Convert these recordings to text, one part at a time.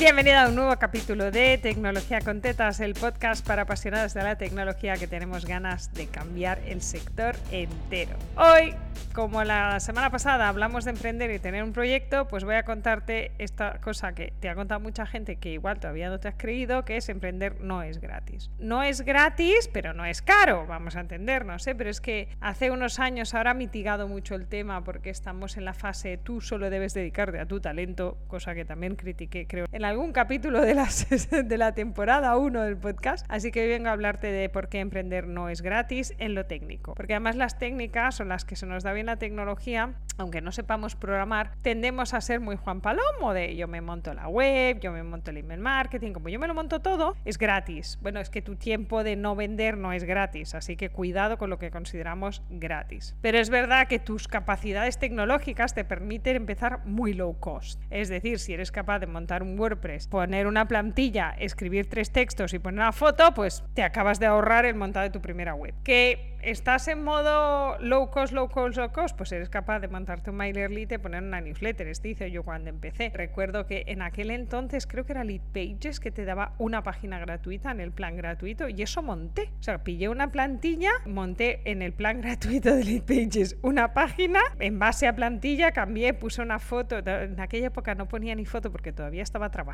Bienvenido a un nuevo capítulo de Tecnología con Tetas, el podcast para apasionados de la tecnología que tenemos ganas de cambiar el sector entero. Hoy, como la semana pasada hablamos de emprender y tener un proyecto, pues voy a contarte esta cosa que te ha contado mucha gente que igual todavía no te has creído, que es emprender no es gratis. No es gratis, pero no es caro, vamos a entendernos, ¿eh? pero es que hace unos años ahora ha mitigado mucho el tema porque estamos en la fase tú solo debes dedicarte a tu talento, cosa que también critiqué creo en algún capítulo de la, de la temporada 1 del podcast. Así que hoy vengo a hablarte de por qué emprender no es gratis en lo técnico. Porque además las técnicas son las que se nos da bien la tecnología, aunque no sepamos programar, tendemos a ser muy Juan Palomo de yo me monto la web, yo me monto el email marketing, como yo me lo monto todo, es gratis. Bueno, es que tu tiempo de no vender no es gratis, así que cuidado con lo que consideramos gratis. Pero es verdad que tus capacidades tecnológicas te permiten empezar muy low cost. Es decir, si eres capaz de montar un WordPress poner una plantilla, escribir tres textos y poner una foto, pues te acabas de ahorrar el montado de tu primera web. Que estás en modo low cost, low cost, low cost, pues eres capaz de montarte un mailer list y poner una newsletter. Esto hice yo cuando empecé. Recuerdo que en aquel entonces creo que era Lead Pages que te daba una página gratuita en el plan gratuito y eso monté. O sea, pillé una plantilla, monté en el plan gratuito de Lead Pages una página, en base a plantilla cambié, puse una foto. En aquella época no ponía ni foto porque todavía estaba trabajando,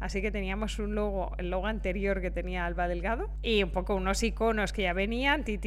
así que teníamos un logo, el logo anterior que tenía Alba Delgado y un poco unos iconos que ya venían, ti,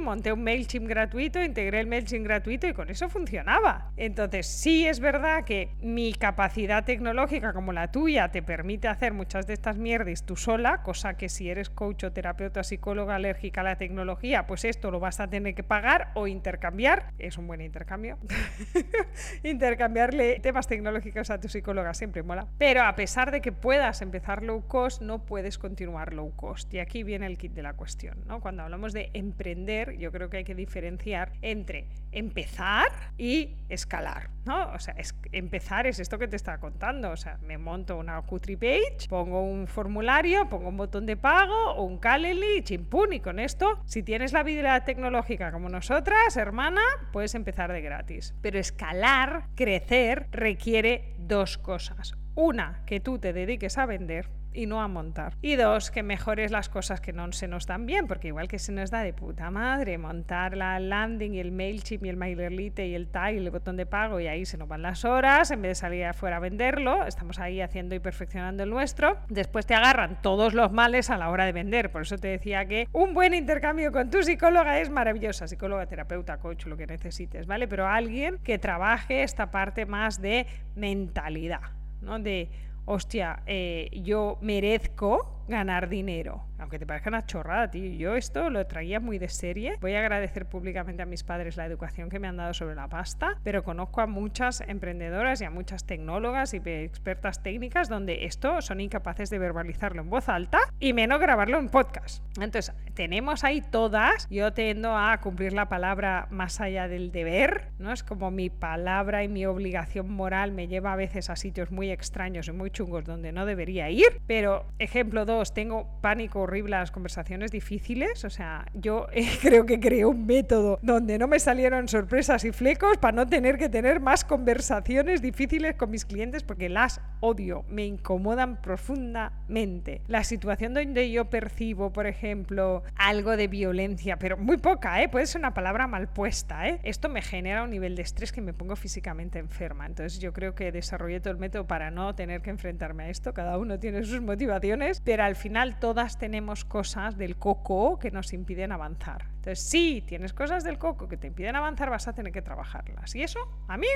monté un MailChimp gratuito, integré el MailChimp gratuito y con eso funcionaba. Entonces, sí es verdad que mi capacidad tecnológica como la tuya te permite hacer muchas de estas mierdas tú sola, cosa que si eres coach o terapeuta, psicóloga alérgica a la tecnología, pues esto lo vas a tener que pagar o intercambiar. Es un buen intercambio. Intercambiarle temas tecnológicos a tu psicóloga siempre mola. Pero a pesar de que puedas empezar low cost, no puedes continuar low cost. Y aquí viene el kit de la cuestión. ¿no? Cuando hablamos de emprender, yo creo que hay que diferenciar entre empezar y escalar, ¿no? O sea, es, empezar es esto que te estaba contando, o sea, me monto una Qutri page, pongo un formulario, pongo un botón de pago o un Calendly, chimpún, y con esto, si tienes la habilidad tecnológica como nosotras, hermana, puedes empezar de gratis. Pero escalar, crecer, requiere dos cosas. Una, que tú te dediques a vender y no a montar. Y dos, que mejores las cosas que no se nos dan bien, porque igual que se nos da de puta madre montar la landing y el MailChimp y el MailerLite y el tile, el botón de pago y ahí se nos van las horas, en vez de salir afuera a venderlo, estamos ahí haciendo y perfeccionando el nuestro. Después te agarran todos los males a la hora de vender. Por eso te decía que un buen intercambio con tu psicóloga es maravillosa, psicóloga, terapeuta, coach, lo que necesites, ¿vale? Pero alguien que trabaje esta parte más de mentalidad, ¿no? De hostia, eh, yo merezco ganar dinero. Aunque te parezca una chorrada, tío. Yo esto lo traía muy de serie. Voy a agradecer públicamente a mis padres la educación que me han dado sobre la pasta, pero conozco a muchas emprendedoras y a muchas tecnólogas y expertas técnicas donde esto son incapaces de verbalizarlo en voz alta y menos grabarlo en podcast. Entonces, tenemos ahí todas. Yo tendo a cumplir la palabra más allá del deber, ¿no? Es como mi palabra y mi obligación moral me lleva a veces a sitios muy extraños y muy chungos donde no debería ir. Pero, ejemplo 2, tengo pánico horrible a las conversaciones difíciles. O sea, yo eh, creo que creé un método donde no me salieron sorpresas y flecos para no tener que tener más conversaciones difíciles con mis clientes porque las odio, me incomodan profundamente. La situación donde yo percibo, por ejemplo, algo de violencia, pero muy poca, ¿eh? puede ser una palabra mal puesta, ¿eh? esto me genera un nivel de estrés que me pongo físicamente enferma. Entonces yo creo que desarrollé todo el método para no tener que enfrentarme a esto. Cada uno tiene sus motivaciones, pero al final todas tenemos cosas del coco que nos impiden avanzar. Entonces, si tienes cosas del coco que te impiden avanzar, vas a tener que trabajarlas. Y eso, amiga,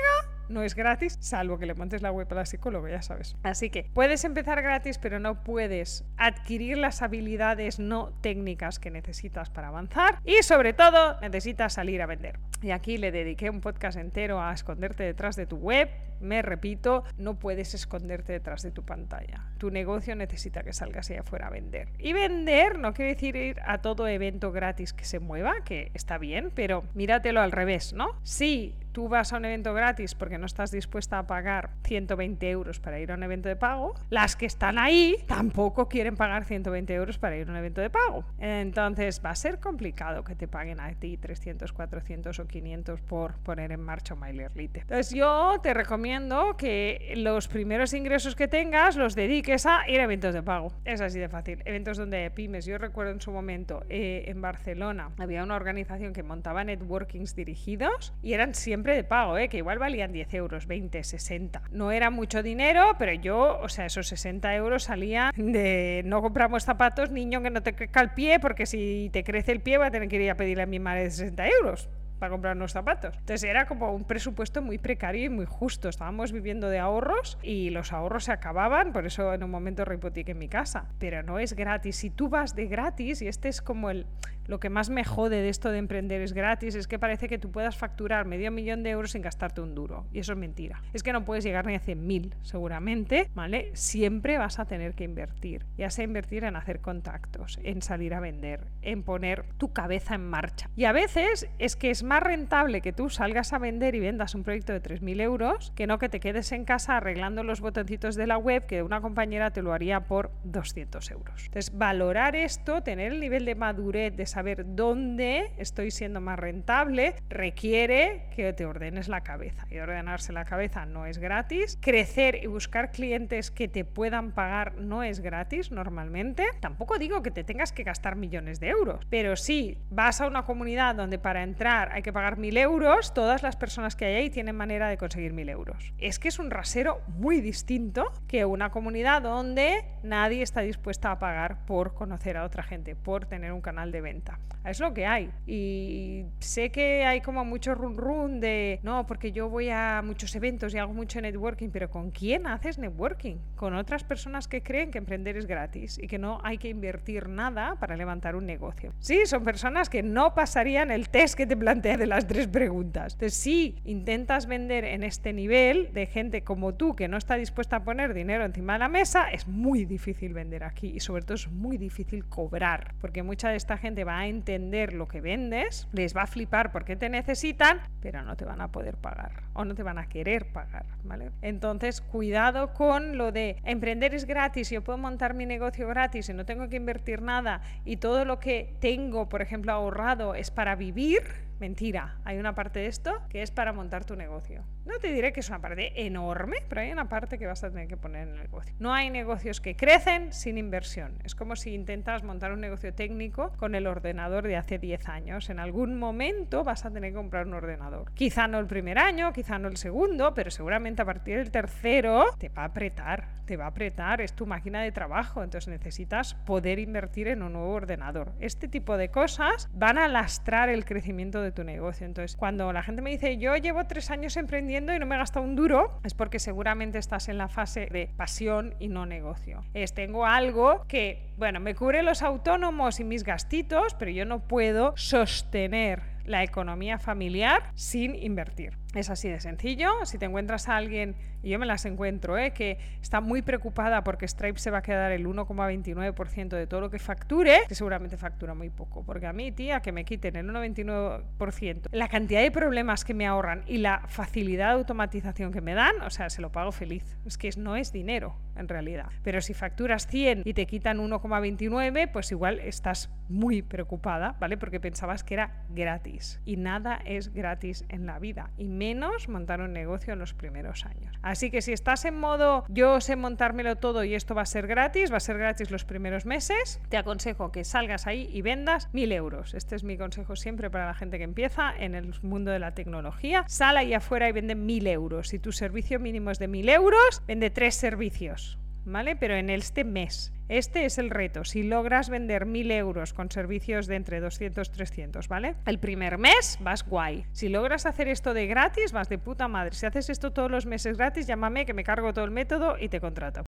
no es gratis, salvo que le montes la web a la psicóloga, ya sabes. Así que puedes empezar gratis, pero no puedes adquirir las habilidades no técnicas que necesitas para avanzar. Y sobre todo, necesitas salir a vender. Y aquí le dediqué un podcast entero a esconderte detrás de tu web. Me repito, no puedes esconderte detrás de tu pantalla. Tu negocio necesita que salgas allá afuera a vender. Y vender no quiere decir ir a todo evento gratis que se que está bien, pero míratelo al revés, ¿no? Sí, tú vas a un evento gratis porque no estás dispuesta a pagar 120 euros para ir a un evento de pago, las que están ahí tampoco quieren pagar 120 euros para ir a un evento de pago. Entonces va a ser complicado que te paguen a ti 300, 400 o 500 por poner en marcha MailerLite. Entonces yo te recomiendo que los primeros ingresos que tengas los dediques a ir a eventos de pago. Es así de fácil. Eventos donde hay pymes. Yo recuerdo en su momento eh, en Barcelona había una organización que montaba networkings dirigidos y eran siempre de pago, ¿eh? que igual valían 10 euros, 20, 60. No era mucho dinero, pero yo, o sea, esos 60 euros salían de no compramos zapatos, niño que no te crezca el pie, porque si te crece el pie va a tener que ir a pedirle a mi madre 60 euros para comprar unos zapatos. Entonces era como un presupuesto muy precario y muy justo. Estábamos viviendo de ahorros y los ahorros se acababan, por eso en un momento rehipotequé mi casa. Pero no es gratis. Si tú vas de gratis, y este es como el lo que más me jode de esto de emprender es gratis, es que parece que tú puedas facturar medio millón de euros sin gastarte un duro. Y eso es mentira. Es que no puedes llegar ni a 100.000, seguramente, ¿vale? Siempre vas a tener que invertir. Ya sea invertir en hacer contactos, en salir a vender, en poner tu cabeza en marcha. Y a veces es que es más rentable que tú salgas a vender y vendas un proyecto de 3.000 euros que no que te quedes en casa arreglando los botoncitos de la web que una compañera te lo haría por 200 euros. Entonces, valorar esto, tener el nivel de madurez, de saber dónde estoy siendo más rentable, requiere que te ordenes la cabeza. Y ordenarse la cabeza no es gratis. Crecer y buscar clientes que te puedan pagar no es gratis normalmente. Tampoco digo que te tengas que gastar millones de euros, pero si vas a una comunidad donde para entrar hay que pagar mil euros, todas las personas que hay ahí tienen manera de conseguir mil euros. Es que es un rasero muy distinto que una comunidad donde nadie está dispuesta a pagar por conocer a otra gente, por tener un canal de venta. Es lo que hay. Y sé que hay como mucho run run de, no, porque yo voy a muchos eventos y hago mucho networking, pero ¿con quién haces networking? Con otras personas que creen que emprender es gratis y que no hay que invertir nada para levantar un negocio. Sí, son personas que no pasarían el test que te plantea de las tres preguntas. Entonces, si intentas vender en este nivel de gente como tú que no está dispuesta a poner dinero encima de la mesa, es muy difícil vender aquí y sobre todo es muy difícil cobrar, porque mucha de esta gente va a entender lo que vendes, les va a flipar porque te necesitan, pero no te van a poder pagar o no te van a querer pagar, ¿vale? Entonces, cuidado con lo de emprender es gratis, yo puedo montar mi negocio gratis y no tengo que invertir nada y todo lo que tengo, por ejemplo, ahorrado es para vivir Mentira, hay una parte de esto que es para montar tu negocio. No te diré que es una parte enorme, pero hay una parte que vas a tener que poner en el negocio. No hay negocios que crecen sin inversión. Es como si intentas montar un negocio técnico con el ordenador de hace 10 años. En algún momento vas a tener que comprar un ordenador. Quizá no el primer año, quizá no el segundo, pero seguramente a partir del tercero te va a apretar, te va a apretar, es tu máquina de trabajo, entonces necesitas poder invertir en un nuevo ordenador. Este tipo de cosas van a lastrar el crecimiento de tu negocio. Entonces, cuando la gente me dice, yo llevo tres años emprendiendo y no me he gastado un duro, es porque seguramente estás en la fase de pasión y no negocio. Es, tengo algo que, bueno, me cubre los autónomos y mis gastitos, pero yo no puedo sostener la economía familiar sin invertir. Es así de sencillo. Si te encuentras a alguien, y yo me las encuentro, ¿eh? que está muy preocupada porque Stripe se va a quedar el 1,29% de todo lo que facture, que seguramente factura muy poco. Porque a mí, tía, que me quiten el 1,29%, la cantidad de problemas que me ahorran y la facilidad de automatización que me dan, o sea, se lo pago feliz. Es que no es dinero, en realidad. Pero si facturas 100 y te quitan 1,29, pues igual estás muy preocupada, ¿vale? Porque pensabas que era gratis. Y nada es gratis en la vida. Menos montar un negocio en los primeros años. Así que si estás en modo yo sé montármelo todo y esto va a ser gratis, va a ser gratis los primeros meses, te aconsejo que salgas ahí y vendas mil euros. Este es mi consejo siempre para la gente que empieza en el mundo de la tecnología. Sal ahí afuera y vende mil euros. Si tu servicio mínimo es de mil euros, vende tres servicios. ¿Vale? Pero en este mes. Este es el reto. Si logras vender 1000 euros con servicios de entre 200 y 300, ¿vale? El primer mes vas guay. Si logras hacer esto de gratis, vas de puta madre. Si haces esto todos los meses gratis, llámame que me cargo todo el método y te contrato.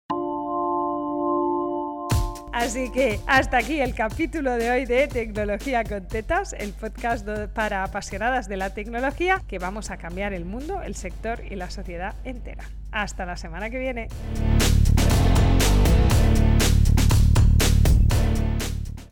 Así que hasta aquí el capítulo de hoy de Tecnología con Tetas, el podcast para apasionadas de la tecnología que vamos a cambiar el mundo, el sector y la sociedad entera. Hasta la semana que viene.